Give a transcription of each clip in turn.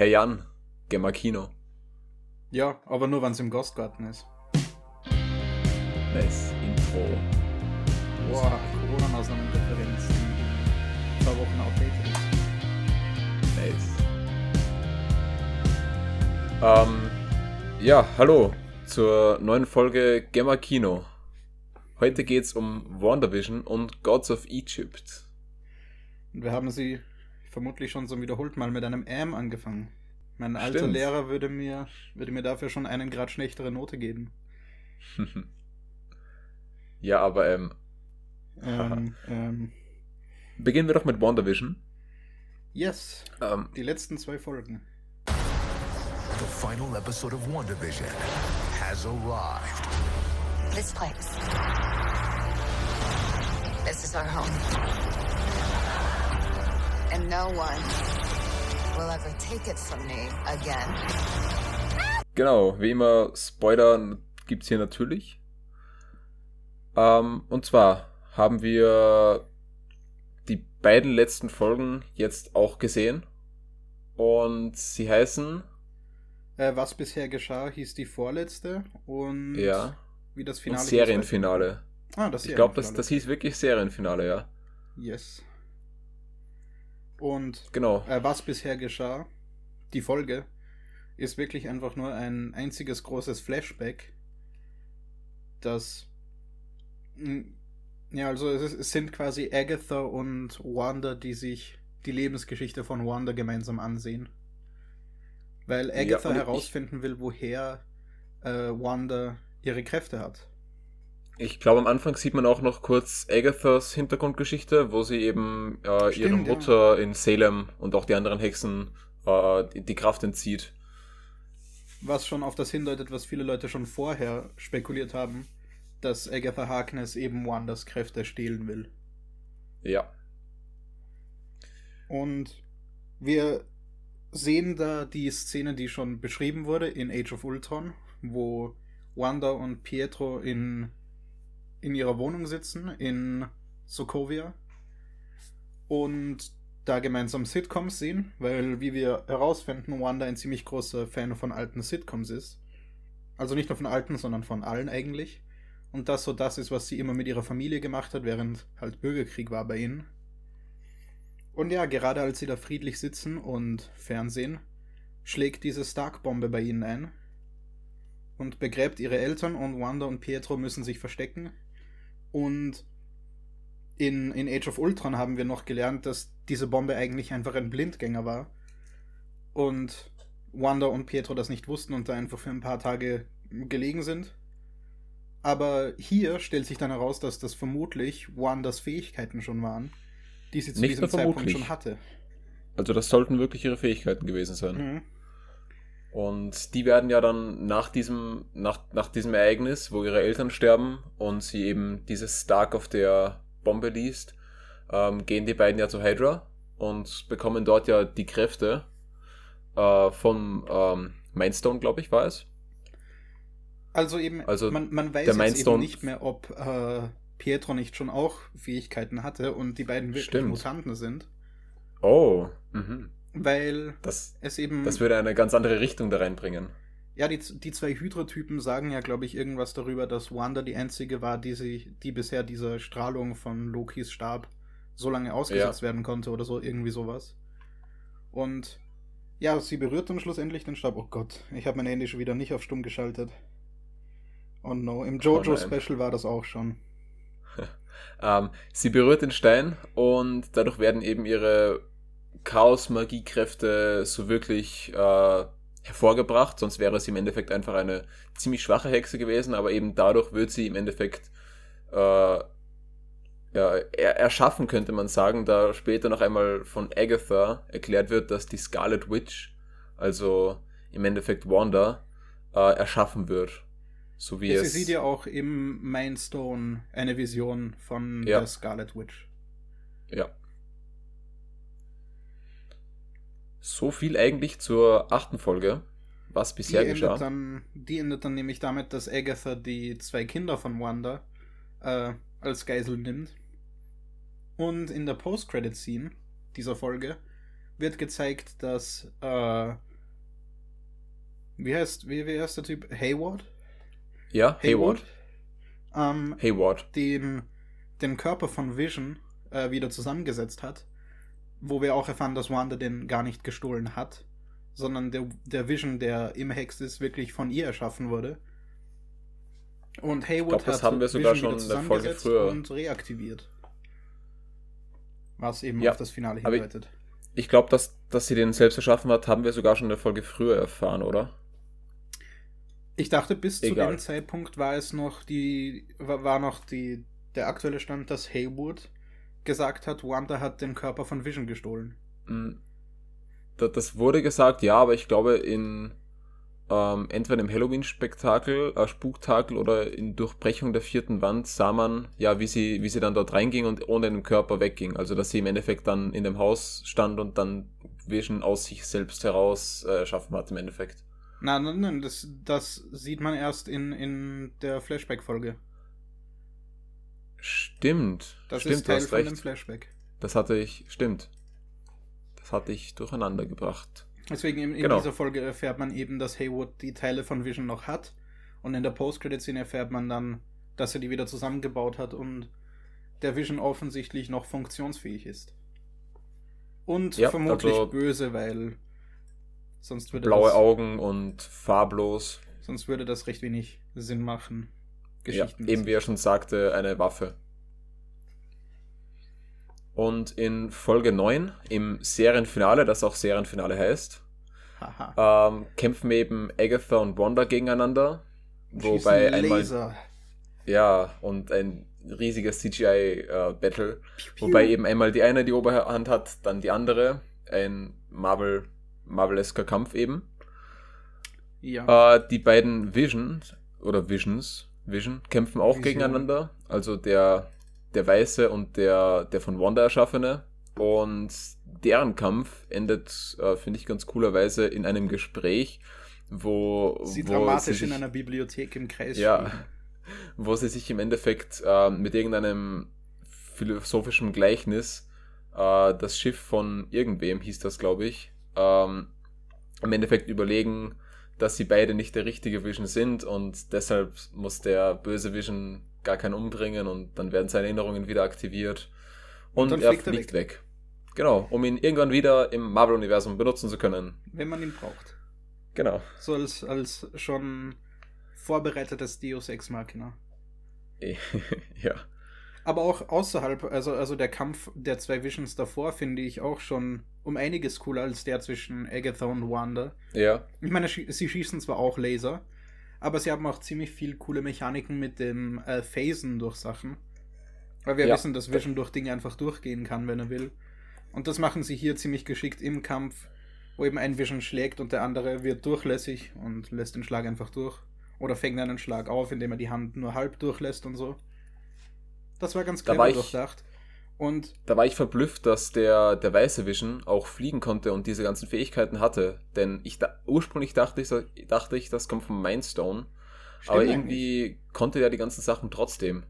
Hey Jan, geh mal Kino. Ja, aber nur wenn es im Gastgarten ist. Nice Intro. Boah, Corona-Maßnahmen-Referenz, zwei Wochen outdated. Nice. Ähm, ja, hallo zur neuen Folge Gemma Kino. Heute geht's um WandaVision und Gods of Egypt. Und wir haben sie vermutlich schon so wiederholt mal mit einem M angefangen. Mein alter Stimmt. Lehrer würde mir, würde mir dafür schon einen Grad schlechtere Note geben. ja, aber ähm, Ähm, ähm, beginnen wir doch mit WandaVision. yes, Ähm, die letzten zwei Folgen. The final episode of WandaVision has arrived. This place. This is our home. And no one will ever take it from me again. Genau, wie immer, Spoiler gibt's hier natürlich. Ähm, und zwar haben wir die beiden letzten Folgen jetzt auch gesehen. Und sie heißen, Äh, was bisher geschah, hieß die vorletzte und ja, wie das und Finale hieß, Serienfinale. Ah, das Ich glaube, das, Serienfinale. das hieß wirklich Serienfinale, ja. Yes. Und Genau. äh, was bisher geschah, die Folge, ist wirklich einfach nur ein einziges großes Flashback, das. mh, Ja, also es, ist, es sind quasi Agatha und Wanda, die sich die Lebensgeschichte von Wanda gemeinsam ansehen. Weil Agatha ich- herausfinden will, woher äh, Wanda ihre Kräfte hat. Ich glaube, am Anfang sieht man auch noch kurz Agathas Hintergrundgeschichte, wo sie eben äh, ihrer Stimmt, ja. Mutter in Salem und auch die anderen Hexen äh, die, die Kraft entzieht. Was schon auf das hindeutet, was viele Leute schon vorher spekuliert haben, dass Agatha Harkness eben Wandas Kräfte stehlen will. Ja. Und wir sehen da die Szene, die schon beschrieben wurde in Age of Ultron, wo Wanda und Pietro in, in ihrer Wohnung sitzen, in Sokovia. Und da gemeinsam Sitcoms sehen, weil, wie wir herausfinden, Wanda ein ziemlich großer Fan von alten Sitcoms ist. Also nicht nur von alten, sondern von allen eigentlich. Und das so das ist, was sie immer mit ihrer Familie gemacht hat, während halt Bürgerkrieg war bei ihnen. Und ja, gerade als sie da friedlich sitzen und Fernsehen, schlägt diese Stark-Bombe bei ihnen ein und begräbt ihre Eltern und Wanda und Pietro müssen sich verstecken. Und in, in Age of Ultron haben wir noch gelernt, dass diese Bombe eigentlich einfach ein Blindgänger war. Und Wanda und Pietro das nicht wussten und da einfach für ein paar Tage gelegen sind. Aber hier stellt sich dann heraus, dass das vermutlich Wandas Fähigkeiten schon waren, die sie zu Nicht diesem Zeitpunkt vermutlich. schon hatte. Also das sollten wirklich ihre Fähigkeiten gewesen sein. Mhm. Und die werden ja dann nach diesem, nach, nach diesem Ereignis, wo ihre Eltern sterben und sie eben dieses Stark auf der Bombe liest, ähm, gehen die beiden ja zu Hydra und bekommen dort ja die Kräfte äh, vom ähm, Mindstone, glaube ich, war es. Also eben, Also man, man weiß jetzt eben nicht mehr, ob äh, Pietro nicht schon auch Fähigkeiten hatte und die beiden wirklich Stimmt. Mutanten sind, Oh, mhm. Weil das, es eben, das würde eine ganz andere Richtung da reinbringen. ja, die, die zwei Hydra-Typen sagen ja, glaube ich, irgendwas darüber, dass Wanda die einzige war, die sich, die bisher dieser Strahlung von Lokis Stab so lange ausgesetzt werden konnte oder so, irgendwie sowas. Und ja, sie berührt dann schlussendlich den Stab. Oh Gott, ich habe mein Handy schon wieder nicht auf stumm geschaltet. Oh no, im Oh. Jojo-Special war das auch schon. Ähm, sie berührt den Stein und dadurch werden eben ihre Chaos-Magie-Kräfte so wirklich äh, hervorgebracht. Sonst wäre sie im Endeffekt einfach eine ziemlich schwache Hexe gewesen, aber eben dadurch wird sie im Endeffekt äh, ja, er erschaffen, könnte man sagen, da später noch einmal von Agatha erklärt wird, dass die Scarlet Witch, also im Endeffekt Wanda, äh, erschaffen wird. So wie sie es. sieht ja auch im Mindstone eine Vision von Ja. der Scarlet Witch. Ja. So viel eigentlich zur achten Folge, was Die bisher endet, geschah. dann, die endet dann nämlich damit, dass Agatha die zwei Kinder von Wanda äh, als Geisel nimmt. Und in der Post-Credit-Scene dieser Folge wird gezeigt, dass äh, wie heißt, wie, wie heißt der Typ? Hayward? Ja, Hayward. Ähm, Hayward. den, den Körper von Vision äh, wieder zusammengesetzt hat, wo wir auch erfahren, dass Wanda den gar nicht gestohlen hat, sondern der, der Vision, der im Hex ist, wirklich von ihr erschaffen wurde. Und Hayward glaub, das hat haben wir sogar Vision schon in der Folge früher. und reaktiviert. Was eben Ja, auf das Finale aber ich- hindeutet. Ich glaube, dass, dass sie den selbst erschaffen hat, haben wir sogar schon in der Folge früher erfahren, oder? Ich dachte, bis zu Egal. dem Zeitpunkt war es noch die, war, war noch die, der aktuelle Stand, dass Haywood gesagt hat, Wanda hat den Körper von Vision gestohlen. Mm, da- Das wurde gesagt, ja, aber ich glaube in ähm, entweder im Halloween-Spektakel, äh, Spuktakel oder in Durchbrechung der vierten Wand sah man, ja, wie sie, wie sie dann dort reinging und ohne den Körper wegging. Also dass sie im Endeffekt dann in dem Haus stand und dann Vision aus sich selbst heraus äh, erschaffen hat im Endeffekt. Nein, nein, nein, das, das sieht man erst in, in der Flashback-Folge. Stimmt. Das stimmt, ist Teil von dem recht. Flashback. Das hatte ich, stimmt. Das hatte ich durcheinander gebracht. Deswegen in, in Genau. dieser Folge erfährt man eben, dass Haywood die Teile von Vision noch hat. Und in der Post-Credit-Szene erfährt man dann, dass er die wieder zusammengebaut hat und der Vision offensichtlich noch funktionsfähig ist. Und Ja, vermutlich also- böse, weil sonst würde, Blaue das, Augen und farblos. sonst würde das recht wenig Sinn machen. Ja, Geschichten. eben wie er schon sagte, eine Waffe. Und in Folge 9, im Serienfinale, das auch Serienfinale heißt, ähm, kämpfen eben Agatha und Wanda gegeneinander. Wobei einmal, ja, und ein riesiges CGI-Battle. Wobei eben einmal die eine die Oberhand hat, dann die andere. Ein Marvel, Marvelesker Kampf eben. Ja. Äh, die beiden Visions oder Visions, Vision kämpfen auch Vision. gegeneinander. Also der, der Weiße und der, der von Wanda erschaffene. Und deren Kampf endet, äh, finde ich ganz coolerweise, in einem Gespräch, wo, Sie wo dramatisch sie in sich, einer Bibliothek im Kreis ja, stehen. wo sie sich im Endeffekt äh, mit irgendeinem philosophischen Gleichnis äh, das Schiff von irgendwem, hieß das, glaube ich, ähm, im Endeffekt überlegen, dass sie beide nicht der richtige Vision sind und deshalb muss der böse Vision gar keinen umbringen und dann werden seine Erinnerungen wieder aktiviert und, dann er fliegt er fliegt weg. Genau, um ihn irgendwann wieder im Marvel-Universum benutzen zu können. Wenn man ihn braucht. Genau. So als, als schon vorbereitetes Deus Ex Machina. ja. Aber auch außerhalb, also, also der Kampf der zwei Visions davor finde ich auch schon um einiges cooler als der zwischen Agatha und Wanda. Ja. Ich meine, sie schießen zwar auch Laser, aber sie haben auch ziemlich viel coole Mechaniken mit dem äh, Phasen durch Sachen. Weil wir Ja. wissen, dass Vision durch Dinge einfach durchgehen kann, wenn er will. Und das machen sie hier ziemlich geschickt im Kampf, wo eben ein Vision schlägt und der andere wird durchlässig und lässt den Schlag einfach durch. Oder fängt einen Schlag auf, indem er die Hand nur halb durchlässt und so. Das war ganz Da clever ich- durchdacht. Und Da war ich verblüfft, dass der, der weiße Vision auch fliegen konnte und diese ganzen Fähigkeiten hatte. Denn ich da, ursprünglich dachte ich, dachte ich, das kommt vom Mindstone. Stimmt aber irgendwie konnte er die ganzen Sachen trotzdem.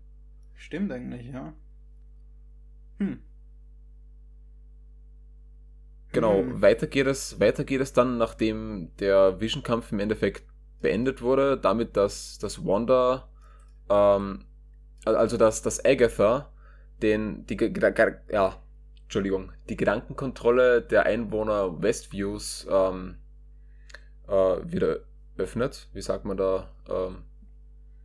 Stimmt eigentlich, ja. Hm. Genau, Hm. weiter, geht es, weiter geht es dann, nachdem der Vision-Kampf im Endeffekt beendet wurde, damit, dass, dass Wanda, ähm, also dass, dass Agatha den, die, ja, Entschuldigung, die Gedankenkontrolle der Einwohner Westviews ähm, äh, wieder öffnet, wie sagt man da, ähm,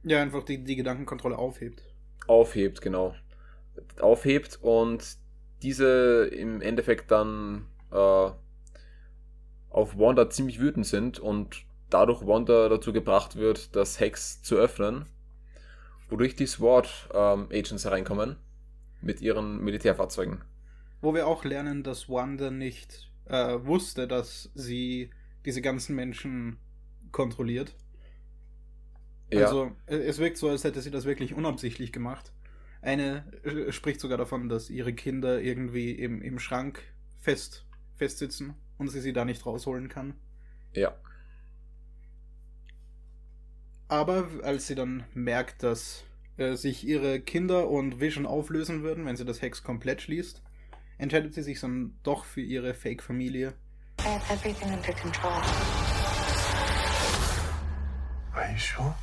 Ja, einfach die, die Gedankenkontrolle aufhebt. aufhebt, genau. Aufhebt und diese im Endeffekt dann äh, auf Wanda ziemlich wütend sind und dadurch Wanda dazu gebracht wird, das Hex zu öffnen, wodurch die SWAT ähm, Agents hereinkommen mit ihren Militärfahrzeugen. Wo wir auch lernen, dass Wanda nicht äh, wusste, dass sie diese ganzen Menschen kontrolliert. Ja, Also äh, es wirkt so, als hätte sie das wirklich unabsichtlich gemacht. Eine äh, spricht sogar davon, dass ihre Kinder irgendwie im, im Schrank fest, festsitzen und sie sie da nicht rausholen kann. ja, Aber als sie dann merkt, dass äh, sich ihre Kinder und Vision auflösen würden, wenn sie das Hex komplett schließt, entscheidet sie sich dann doch für ihre Fake-Familie. I have everything under control. Are you sure?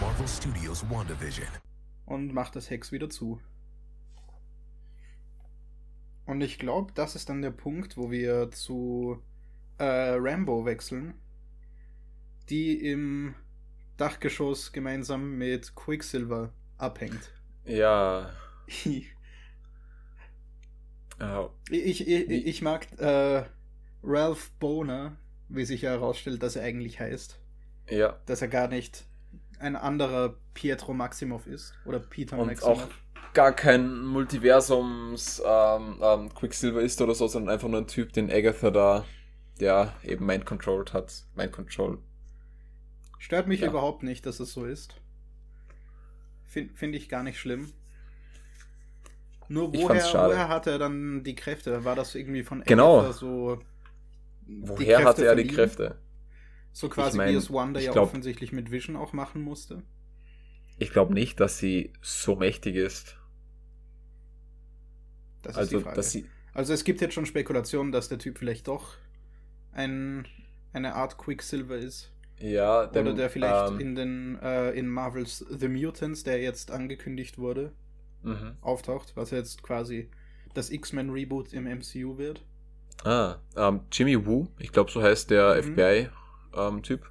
Marvel Studios WandaVision. und macht das Hex wieder zu. Und ich glaube, das ist dann der Punkt, wo wir zu äh, Rambo wechseln, die im Dachgeschoss gemeinsam mit Quicksilver abhängt. Ja. ich, ja. ich, ich, ich mag äh, Ralph Boner, wie sich ja herausstellt, dass er eigentlich heißt. Ja. Dass er gar nicht ein anderer Pietro Maximov ist. Oder Peter Und Maximov. auch gar kein Multiversums ähm, ähm, Quicksilver ist oder so, sondern einfach nur ein Typ, den Agatha da, ja, eben mind controlled hat. Mind control. Stört mich Ja. überhaupt nicht, dass es so ist. Finde find ich gar nicht schlimm. Nur Ich woher, woher hat er dann die Kräfte? War das irgendwie von Genau. So. Woher hatte er die verliehen? Kräfte? So quasi mein, wie es Wanda ich ja glaub- offensichtlich mit Vision auch machen musste. Ich glaube nicht, dass sie so mächtig ist. Das ist Also, die Frage. dass sie. also es gibt jetzt schon Spekulationen, dass der Typ vielleicht doch ein, eine Art Quicksilver ist. Ja, denn, Oder der vielleicht ähm, in den äh, in Marvels The Mutants, der jetzt angekündigt wurde, mhm. auftaucht, was jetzt quasi das X-Men Reboot im MCU wird. Ah, ähm, Jimmy Woo, ich glaube, so heißt der Mhm. FBI-Typ,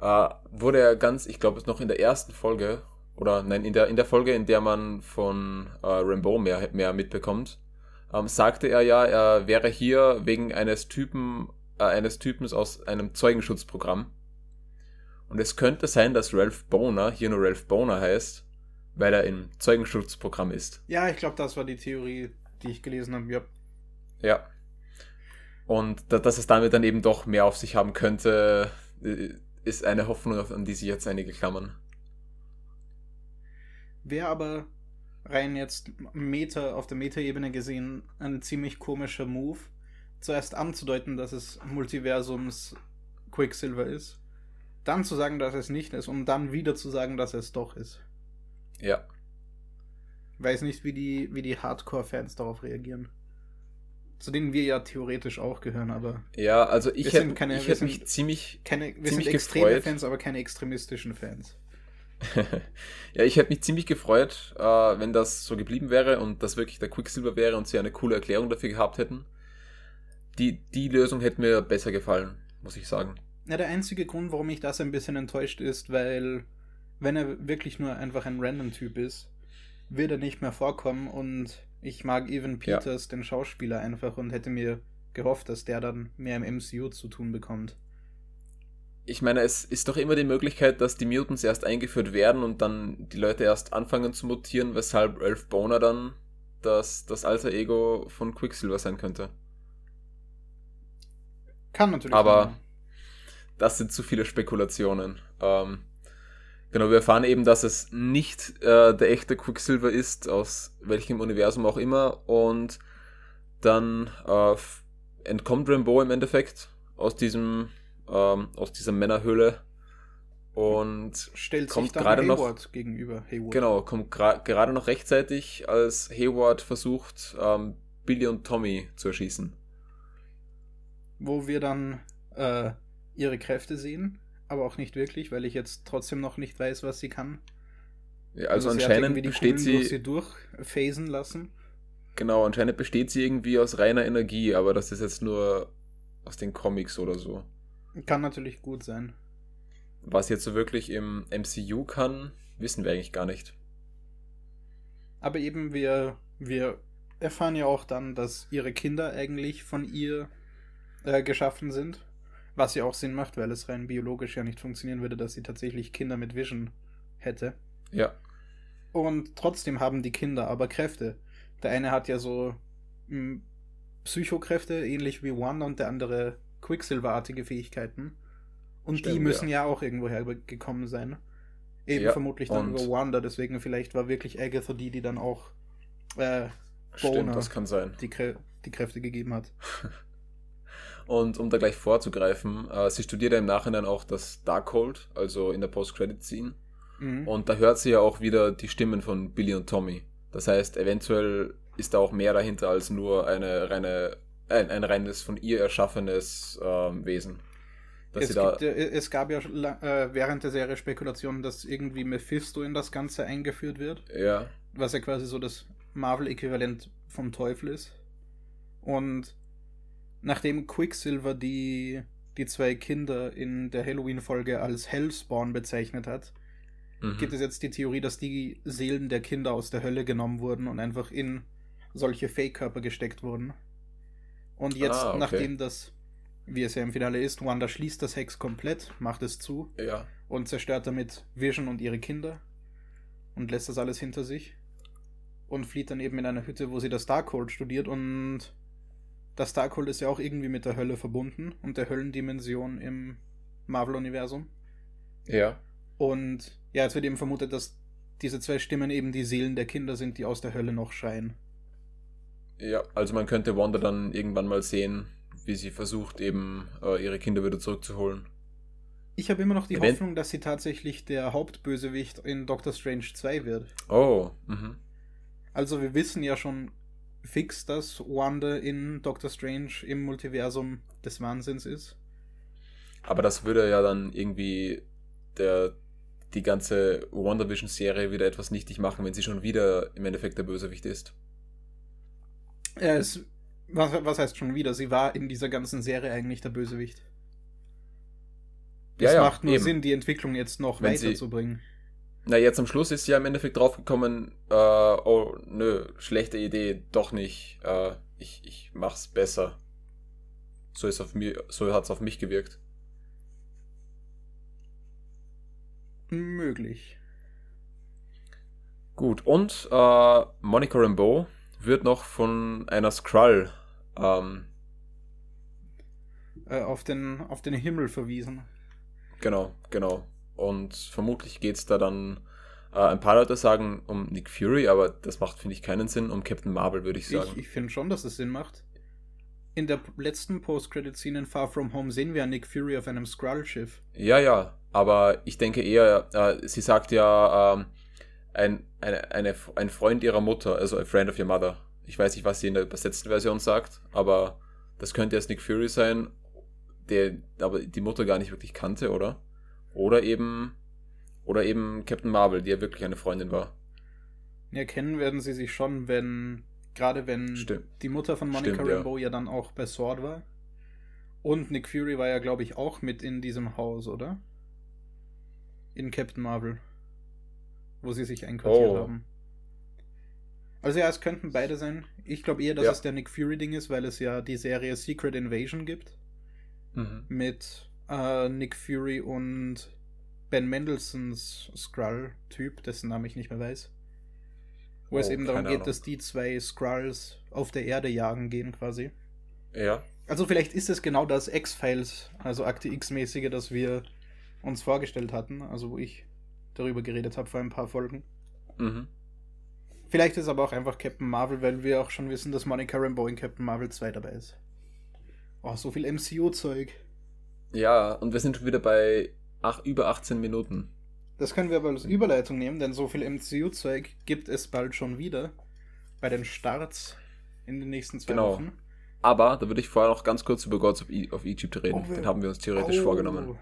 äh, wurde er ganz, ich glaube, es noch in der ersten Folge, oder nein, in der, in der Folge, in der man von äh, Rambo mehr, mehr mitbekommt, ähm, sagte er ja, er wäre hier wegen eines Typen, äh, eines Typens aus einem Zeugenschutzprogramm. Und es könnte sein, dass Ralph Boner hier nur Ralph Boner heißt, weil er im Zeugenschutzprogramm ist. Ja, ich glaube, das war die Theorie, die ich gelesen habe. Ja. Ja. Und da, dass es damit dann eben doch mehr auf sich haben könnte, äh, ist eine Hoffnung, an die sich jetzt einige klammern. Wäre aber rein jetzt Meta, auf der Meta-Ebene gesehen ein ziemlich komischer Move, zuerst anzudeuten, dass es Multiversums Quicksilver ist, dann zu sagen, dass es nicht ist und dann wieder zu sagen, dass es doch ist. Ja. Weiß nicht, wie die, wie die Hardcore-Fans darauf reagieren. Zu denen wir ja theoretisch auch gehören, aber Ja, also ich hätte ich wir hätte mich ziemlich. keine, wir Ziemlich sind extreme gefreut. Fans, aber keine extremistischen Fans. ja, ich hätte mich ziemlich gefreut, äh, wenn das so geblieben wäre und das wirklich der Quicksilver wäre und sie eine coole Erklärung dafür gehabt hätten. Die, die Lösung hätte mir besser gefallen, muss ich sagen. Ja, der einzige Grund, warum mich das ein bisschen enttäuscht ist, weil wenn er wirklich nur einfach ein Random-Typ ist, wird er nicht mehr vorkommen und ich mag Evan Ja. Peters, den Schauspieler, einfach und hätte mir gehofft, dass der dann mehr im MCU zu tun bekommt. Ich meine, es ist doch immer die Möglichkeit, dass die Mutants erst eingeführt werden und dann die Leute erst anfangen zu mutieren, weshalb Ralph Boner dann das, das alter Ego von Quicksilver sein könnte. Kann natürlich Aber- sein. Das sind zu viele Spekulationen. Ähm, genau, wir erfahren eben, dass es nicht äh, der echte Quicksilver ist, aus welchem Universum auch immer. Und dann äh, entkommt Rambo im Endeffekt aus diesem ähm, aus dieser Männerhöhle und stellt kommt sich gerade noch- Hayward gegenüber. Hayward. genau kommt gerade noch rechtzeitig, als Hayward versucht ähm, Billy und Tommy zu erschießen. Wo wir dann äh, ihre Kräfte sehen, aber auch nicht wirklich, weil ich jetzt trotzdem noch nicht weiß, was sie kann. Ja, also, sie hat anscheinend die besteht durch sie sie durchphasen lassen. Genau, anscheinend besteht sie irgendwie aus reiner Energie, aber das ist jetzt nur aus den Comics oder so. Kann natürlich gut sein. Was jetzt so wirklich im MCU kann, wissen wir eigentlich gar nicht. Aber eben, wir, wir erfahren ja auch dann, dass ihre Kinder eigentlich von ihr äh, geschaffen sind. Was ja auch Sinn macht, weil es rein biologisch ja nicht funktionieren würde, dass sie tatsächlich Kinder mit Vision hätte. Ja, Und trotzdem haben die Kinder aber Kräfte. Der eine hat ja so mh, Psychokräfte, ähnlich wie Wanda, und der andere Quicksilver-artige Fähigkeiten. Und die Stimmt, müssen ja. ja. auch irgendwo hergekommen sein. Eben Ja, vermutlich dann über Wanda, deswegen vielleicht war wirklich Agatha die, die dann auch äh, stimmt, Boner. das kann sein. die, Krä die Kräfte gegeben hat. Und um da gleich vorzugreifen, äh, sie studiert ja im Nachhinein auch das Darkhold, also in der Post-Credit-Scene. Mhm. Und da hört sie ja auch wieder die Stimmen von Billy und Tommy. Das heißt, eventuell ist da auch mehr dahinter als nur eine reine, ein, ein reines von ihr erschaffenes ähm, Wesen. Es, gibt, es gab ja äh, während der Serie Spekulationen, dass irgendwie Mephisto in das Ganze eingeführt wird, Ja. was ja quasi so das Marvel-Äquivalent vom Teufel ist. Und nachdem Quicksilver die, die zwei Kinder in der Halloween-Folge als Hellspawn bezeichnet hat, Mhm. gibt es jetzt die Theorie, dass die Seelen der Kinder aus der Hölle genommen wurden und einfach in solche Fake-Körper gesteckt wurden. Und jetzt, Ah, okay. nachdem das, wie es ja im Finale ist, Wanda schließt das Hex komplett, macht es zu Ja. und zerstört damit Vision und ihre Kinder und lässt das alles hinter sich und flieht dann eben in eine Hütte, wo sie das Darkhold studiert und das Darkhold ist ja auch irgendwie mit der Hölle verbunden und der Höllendimension im Marvel-Universum. Ja. Und ja, jetzt wird eben vermutet, dass diese zwei Stimmen eben die Seelen der Kinder sind, die aus der Hölle noch schreien. Ja. Also man könnte Wanda dann irgendwann mal sehen, wie sie versucht, eben äh, ihre Kinder wieder zurückzuholen. Ich habe immer noch die Event- Hoffnung, dass sie tatsächlich der Hauptbösewicht in Doctor Strange 2 wird. Oh. Mhm. Also wir wissen ja schon fix, dass Wanda in Doctor Strange im Multiversum des Wahnsinns ist. Aber das würde ja dann irgendwie der, die ganze WandaVision-Serie wieder etwas nichtig machen, wenn sie schon wieder im Endeffekt der Bösewicht ist. Er ist, was, was heißt schon wieder? Sie war in dieser ganzen Serie eigentlich der Bösewicht. Ja, Es ja, macht nur eben. Sinn, die Entwicklung jetzt noch Wenn weiterzubringen. Na, jetzt am Schluss ist sie ja im Endeffekt draufgekommen, äh, oh, nö, schlechte Idee, doch nicht, äh, ich, ich mach's besser. So ist auf mir, so hat's auf mich gewirkt. Möglich. Gut, und äh, Monica Rambeau wird noch von einer Skrull, ähm, Äh, auf, den, auf den Himmel verwiesen. genau, genau. Und vermutlich geht's da dann, äh, ein paar Leute sagen um Nick Fury, aber das macht, finde ich, keinen Sinn, um Captain Marvel, würde ich sagen. Ich, ich finde schon, dass es Sinn macht. In der letzten Post-Credit-Scene in Far From Home sehen wir Nick Fury auf einem Skrull-Schiff. Ja, ja, aber ich denke eher, äh, sie sagt ja, ähm, ein, eine, eine, ein Freund ihrer Mutter, also a friend of your mother. Ich weiß nicht, was sie in der übersetzten Version sagt, aber das könnte jetzt Nick Fury sein, der aber die Mutter gar nicht wirklich kannte, oder? Oder eben, oder eben Captain Marvel, die ja wirklich eine Freundin war. Erkennen werden sie sich schon, wenn, gerade wenn Stimmt. die Mutter von Monica Stimmt, ja. Rambeau ja. dann auch bei Sword war. Und Nick Fury war ja, glaube ich, auch mit in diesem Haus, oder? In Captain Marvel. Wo sie sich einquartiert Oh. haben. Also ja, es könnten beide sein. Ich glaube eher, dass Ja. es der Nick Fury-Ding ist, weil es ja die Serie Secret Invasion gibt. Mhm. mit äh, Nick Fury und Ben Mendelssohns Skrull-Typ, dessen Namen ich nicht mehr weiß. Wo es Oh, eben darum geht, Ahnung. dass die zwei Skrulls auf der Erde jagen gehen quasi. Ja. Also vielleicht ist es genau das X-Files, also Akte X-mäßige, das wir uns vorgestellt hatten, also wo ich darüber geredet habe vor ein paar Folgen. Mhm. Vielleicht ist aber auch einfach Captain Marvel, weil wir auch schon wissen, dass Monica Rambeau in Captain Marvel 2 dabei ist. Oh, so viel MCU-Zeug. Ja, und wir sind schon wieder bei ach, über 18 Minuten. Das können wir aber als Überleitung nehmen, denn so viel MCU-Zeug gibt es bald schon wieder. Bei den Starts in den nächsten zwei Genau. Wochen. Aber da würde ich vorher noch ganz kurz über Gods of, e of Egypt reden. Oh, Den haben wir uns theoretisch Oh. vorgenommen.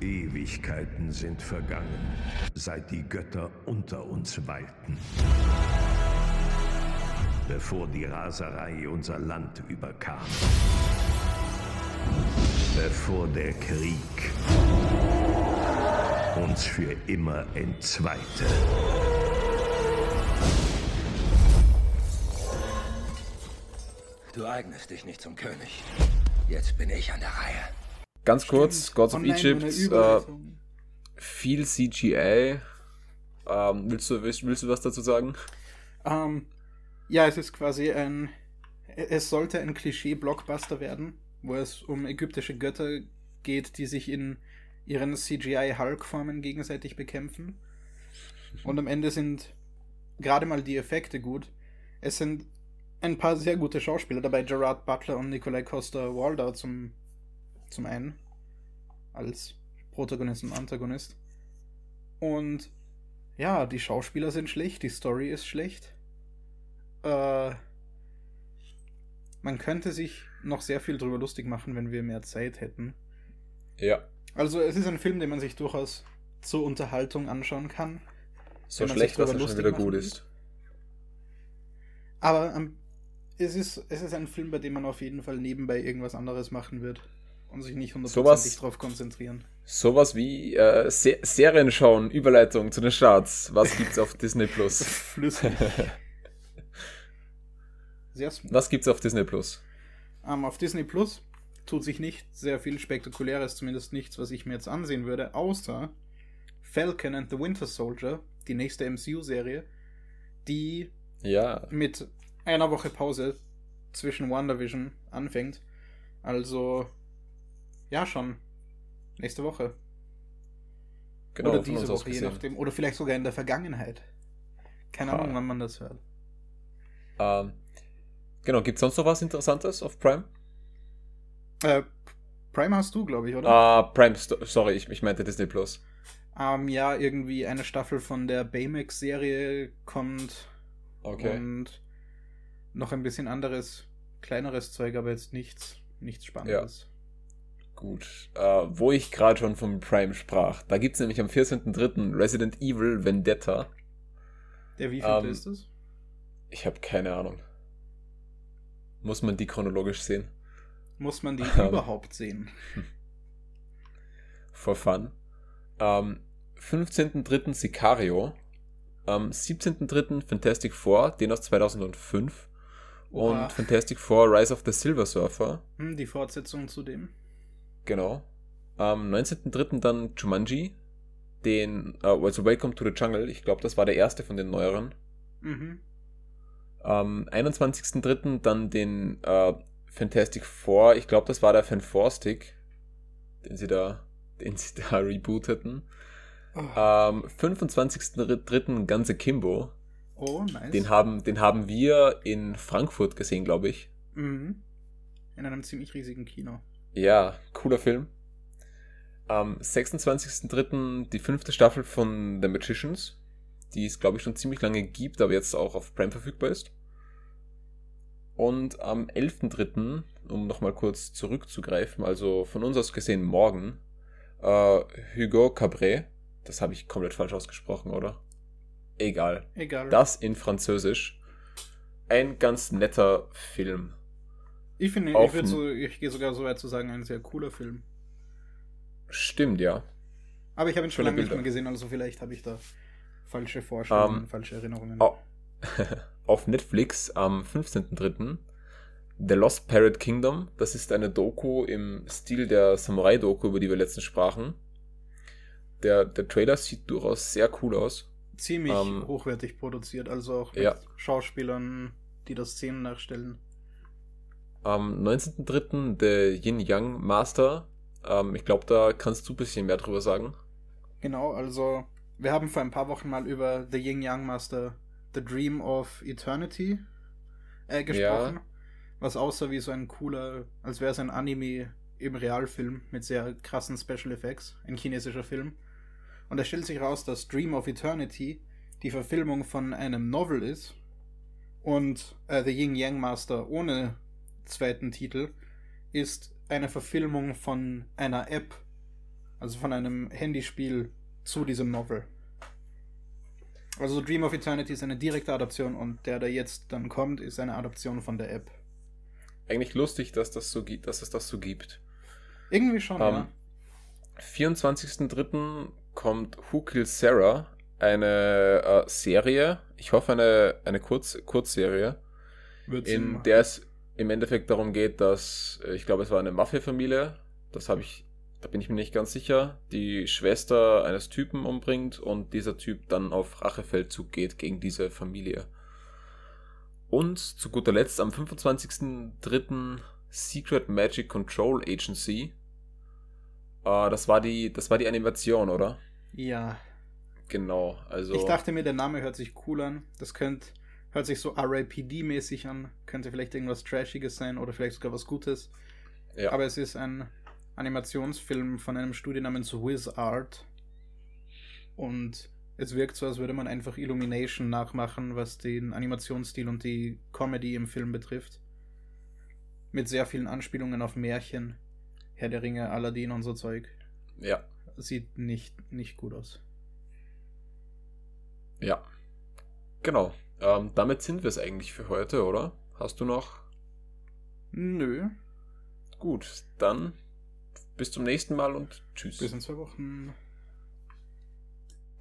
Ewigkeiten sind vergangen, seit die Götter unter uns weilten. Bevor die Raserei unser Land überkam. Bevor der Krieg uns für immer entzweite. Du eignest dich nicht zum König. Jetzt bin ich an der Reihe. Ganz kurz, Stimmt. Gods of nein, Egypt, äh, viel CGI. Ähm, willst, du, willst, willst du was dazu sagen? Ähm, ja, es ist quasi ein. Es sollte ein Klischee-Blockbuster werden, wo es um ägyptische Götter geht, die sich in ihren CGI-Hulk-Formen gegenseitig bekämpfen. Und am Ende sind gerade mal die Effekte gut. Es sind ein paar sehr gute Schauspieler dabei, Gerard Butler und Nikolai Costa-Waldau zum, zum einen als Protagonist und Antagonist. Und ja, die Schauspieler sind schlecht, die Story ist schlecht. Äh, man könnte sich noch sehr viel drüber lustig machen, wenn wir mehr Zeit hätten. Ja. Also es ist ein Film, den man sich durchaus zur Unterhaltung anschauen kann. So schlecht, dass er schon lustig wieder gut ist. Aber ähm, es, ist, es ist ein Film, bei dem man auf jeden Fall nebenbei irgendwas anderes machen wird und sich nicht hundertprozentig Sowas- drauf konzentrieren. Sowas wie äh, Se Serien schauen, Überleitung zu den Starts. Was gibt's auf Disney Plus? Flüssig. Sehr smooth. Was gibt's auf Disney Plus? Ähm, auf Disney Plus tut sich nicht sehr viel Spektakuläres, zumindest nichts, was ich mir jetzt ansehen würde, außer Falcon and the Winter Soldier, die nächste MCU-Serie, die Ja, mit einer Woche Pause zwischen WandaVision anfängt. Also, ja, schon. Nächste Woche. genau. oder diese Woche, je nachdem. Oder vielleicht sogar in der Vergangenheit. Keine Ha. Ahnung, wann man das hört. Ähm, genau, gibt's sonst noch was Interessantes auf Prime? Äh, Prime hast du, glaube ich, oder? Ah, Prime, sorry, ich, ich meinte Disney Plus. Ähm, ja, irgendwie eine Staffel von der Baymax-Serie kommt Okay. und noch ein bisschen anderes, kleineres Zeug, aber jetzt nichts, nichts Spannendes. Gut. Äh, wo ich gerade schon vom Prime sprach, da gibt's nämlich am 14.03. Resident Evil Vendetta. Der wievielte Ähm, ist es? Ich habe keine Ahnung. Muss man die chronologisch sehen? Muss man die ähm, überhaupt sehen? For fun. Am 15.03. Sicario. Am 17.03. Fantastic Four, den aus 2005. Oha. Und Fantastic Four Rise of the Silver Surfer. Hm, die Fortsetzung zu dem? Genau. Am 19.03. dann Jumanji. Den, äh, also Welcome to the Jungle. Ich glaube, das war der erste von den neueren. Mhm. Am 21.03. dann den äh, Fantastic Four. Ich glaube, das war der Fan Four Stick, den sie da, den sie da rebooteten. Oh, Am 25.03. Ganze Kimbo. oh, nice. Den haben, den haben wir in Frankfurt gesehen, glaube ich. mhm. In einem ziemlich riesigen Kino. Ja, cooler Film. Am 26.03. die fünfte Staffel von The Magicians, die es, glaube ich, schon ziemlich lange gibt, aber jetzt auch auf Prime verfügbar ist. Und am 11.03., um nochmal kurz zurückzugreifen, also von uns aus gesehen morgen, äh, Hugo Cabret, das habe ich komplett falsch ausgesprochen, oder? Egal. Egal. Das in Französisch. Ein ganz netter Film. ich finde, ich, auf würd n- so, ich gehe sogar so weit zu sagen, ein sehr cooler Film. Stimmt, ja. Aber ich habe ihn schon lange nicht mehr gesehen, also vielleicht habe ich da falsche Vorstellungen, Ähm, falsche Erinnerungen. Au- auf Netflix am 15.03. The Lost Parrot Kingdom. Das ist eine Doku im Stil der Samurai-Doku, über die wir letztens sprachen. Der, der Trailer sieht durchaus sehr cool aus. Ziemlich ähm, hochwertig produziert, also auch mit ja. Schauspielern, die das Szenen nachstellen. Am 19.03. The Yin Yang Master. Ähm, ich glaube, da kannst du ein bisschen mehr drüber sagen. Genau, also wir haben vor ein paar Wochen mal über The Yin Yang Master The Dream of Eternity äh, gesprochen. Was aussah wie so ein cooler, als wäre es ein Anime im Realfilm mit sehr krassen Special Effects, ein chinesischer Film. Und es stellt sich raus, dass Dream of Eternity die Verfilmung von einem Novel ist und äh, The Yin Yang Master ohne zweiten Titel ist eine Verfilmung von einer App, also von einem Handyspiel zu diesem Novel. Also Dream of Eternity ist eine direkte Adaption und der, der jetzt dann kommt, ist eine Adaption von der App. Eigentlich lustig, dass, das so, dass es das so gibt. Irgendwie schon, Ähm, ja. 24.03. kommt Who Kills Sarah, eine äh, Serie, ich hoffe eine, eine Kurz, Kurzserie, Wird Sinn in der es im Endeffekt darum geht, dass, äh, ich glaube, es war eine Mafia-Familie, das habe ich, da bin ich mir nicht ganz sicher, die Schwester eines Typen umbringt und dieser Typ dann auf Rachefeldzug geht gegen diese Familie. Und zu guter Letzt am 25.03. Secret Magic Control Agency. Äh, das, war die, das war die Animation, oder? Ja. Genau, also. Ich dachte mir, der Name hört sich cool an. Das könnte, hört sich so RIPD-mäßig an. Könnte vielleicht irgendwas Trashiges sein oder vielleicht sogar was Gutes. ja. Aber es ist ein Animationsfilm von einem Studio namens Wizard. Und es wirkt so, als würde man einfach Illumination nachmachen, was den Animationsstil und die Comedy im Film betrifft. Mit sehr vielen Anspielungen auf Märchen. Herr der Ringe, Aladdin und so Zeug. Ja, Sieht nicht, nicht gut aus. ja. Genau. Ähm, damit sind wir es eigentlich für heute, oder? Hast du noch? Nö. Gut, dann bis zum nächsten Mal und tschüss. Bis in zwei Wochen.